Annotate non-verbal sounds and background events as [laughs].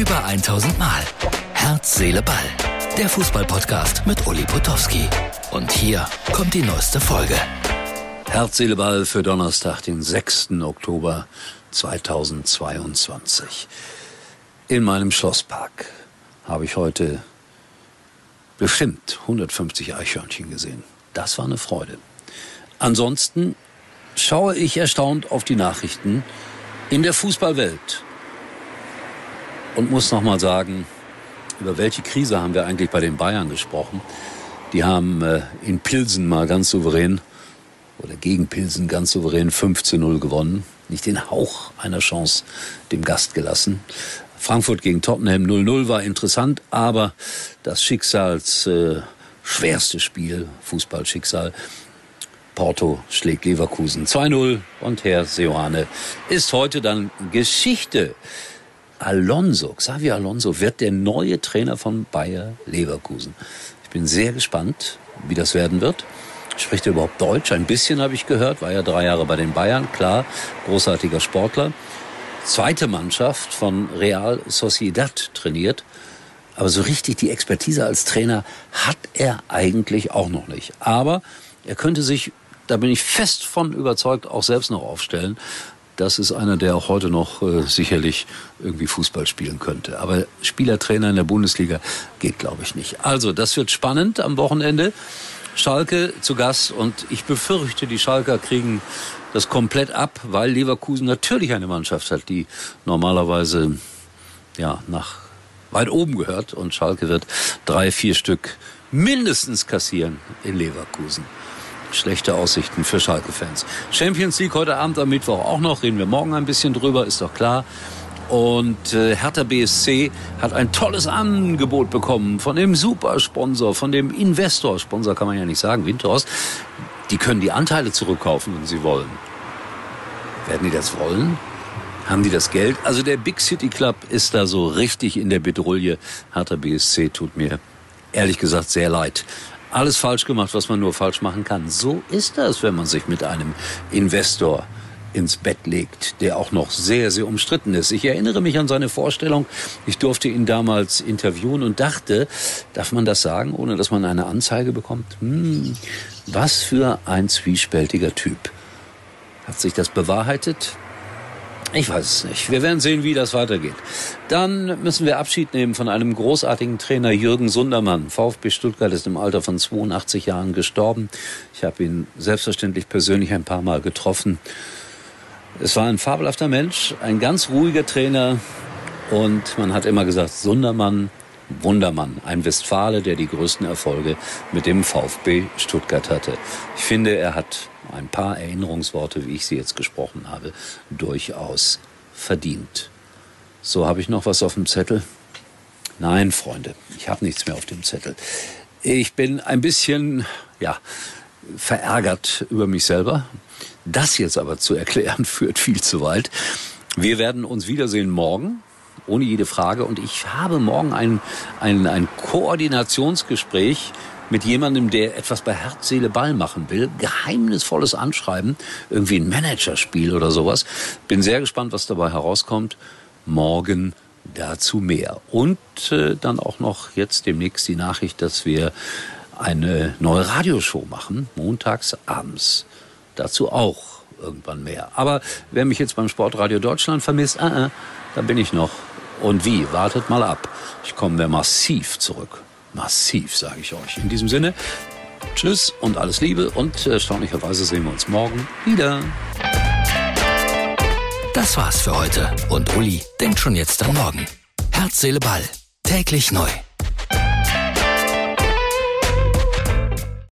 Über 1000 Mal. Herz, Seele, Ball. Der Fußballpodcast mit Uli Potowski. Und hier kommt die neueste Folge. Herz, Seele, Ball für Donnerstag, den 6. Oktober 2022. In meinem Schlosspark habe ich heute bestimmt 150 Eichhörnchen gesehen. Das war eine Freude. Ansonsten schaue ich erstaunt auf die Nachrichten in der Fußballwelt und muss noch mal sagen, über welche Krise haben wir eigentlich bei den Bayern gesprochen? Die haben äh, in Pilsen mal ganz souverän oder gegen Pilsen ganz souverän 5 zu 0 gewonnen. Nicht den Hauch einer Chance dem Gast gelassen. Frankfurt gegen Tottenham 0-0 war interessant, aber das Schicksals äh, schwerste Spiel, Fußballschicksal, Porto schlägt Leverkusen 2-0 und Herr Seoane ist heute dann Geschichte. Alonso, Xavi Alonso wird der neue Trainer von Bayer Leverkusen. Ich bin sehr gespannt, wie das werden wird. Spricht er überhaupt Deutsch? Ein bisschen habe ich gehört, war ja drei Jahre bei den Bayern, klar, großartiger Sportler. Zweite Mannschaft von Real Sociedad trainiert. Aber so richtig die Expertise als Trainer hat er eigentlich auch noch nicht. Aber er könnte sich, da bin ich fest von überzeugt, auch selbst noch aufstellen das ist einer, der auch heute noch äh, sicherlich irgendwie Fußball spielen könnte. Aber Spielertrainer in der Bundesliga geht, glaube ich, nicht. Also, das wird spannend am Wochenende. Schalke zu Gast und ich befürchte, die Schalker kriegen das komplett ab, weil Leverkusen natürlich eine Mannschaft hat, die normalerweise ja nach weit oben gehört und Schalke wird drei, vier Stück mindestens kassieren in Leverkusen schlechte Aussichten für Schalke-Fans. Champions League heute Abend am Mittwoch auch noch, reden wir morgen ein bisschen drüber, ist doch klar. Und äh, Hertha BSC hat ein tolles Angebot bekommen von dem Supersponsor, von dem Investor. Sponsor kann man ja nicht sagen, Windhorst. Die können die Anteile zurückkaufen, wenn sie wollen. Werden die das wollen? Haben die das Geld? Also der Big City Club ist da so richtig in der Bedrulle. Hertha BSC tut mir ehrlich gesagt sehr leid alles falsch gemacht, was man nur falsch machen kann. So ist das, wenn man sich mit einem Investor ins Bett legt, der auch noch sehr, sehr umstritten ist. Ich erinnere mich an seine Vorstellung. Ich durfte ihn damals interviewen und dachte, darf man das sagen, ohne dass man eine Anzeige bekommt? Hm, was für ein zwiespältiger Typ. Hat sich das bewahrheitet? Ich weiß es nicht. Wir werden sehen, wie das weitergeht. Dann müssen wir Abschied nehmen von einem großartigen Trainer, Jürgen Sundermann. VfB Stuttgart ist im Alter von 82 Jahren gestorben. Ich habe ihn selbstverständlich persönlich ein paar Mal getroffen. Es war ein fabelhafter Mensch, ein ganz ruhiger Trainer und man hat immer gesagt, Sundermann, Wundermann, ein Westfale, der die größten Erfolge mit dem VfB Stuttgart hatte. Ich finde, er hat ein paar Erinnerungsworte, wie ich sie jetzt gesprochen habe, durchaus verdient. So habe ich noch was auf dem Zettel? Nein, Freunde, ich habe nichts mehr auf dem Zettel. Ich bin ein bisschen, ja, verärgert über mich selber. Das jetzt aber zu erklären, [laughs] führt viel zu weit. Wir werden uns wiedersehen morgen, ohne jede Frage. Und ich habe morgen ein, ein, ein Koordinationsgespräch mit jemandem, der etwas bei Herz, Seele, Ball machen will. Geheimnisvolles Anschreiben, irgendwie ein Managerspiel oder sowas. Bin sehr gespannt, was dabei herauskommt. Morgen dazu mehr. Und äh, dann auch noch jetzt demnächst die Nachricht, dass wir eine neue Radioshow machen, montags abends. Dazu auch irgendwann mehr. Aber wer mich jetzt beim Sportradio Deutschland vermisst, äh, äh, da bin ich noch. Und wie? Wartet mal ab. Ich komme da massiv zurück. Massiv, sage ich euch. In diesem Sinne, tschüss und alles Liebe und erstaunlicherweise sehen wir uns morgen wieder. Das war's für heute und Uli denkt schon jetzt an morgen. Herz, Seele, Ball. Täglich neu.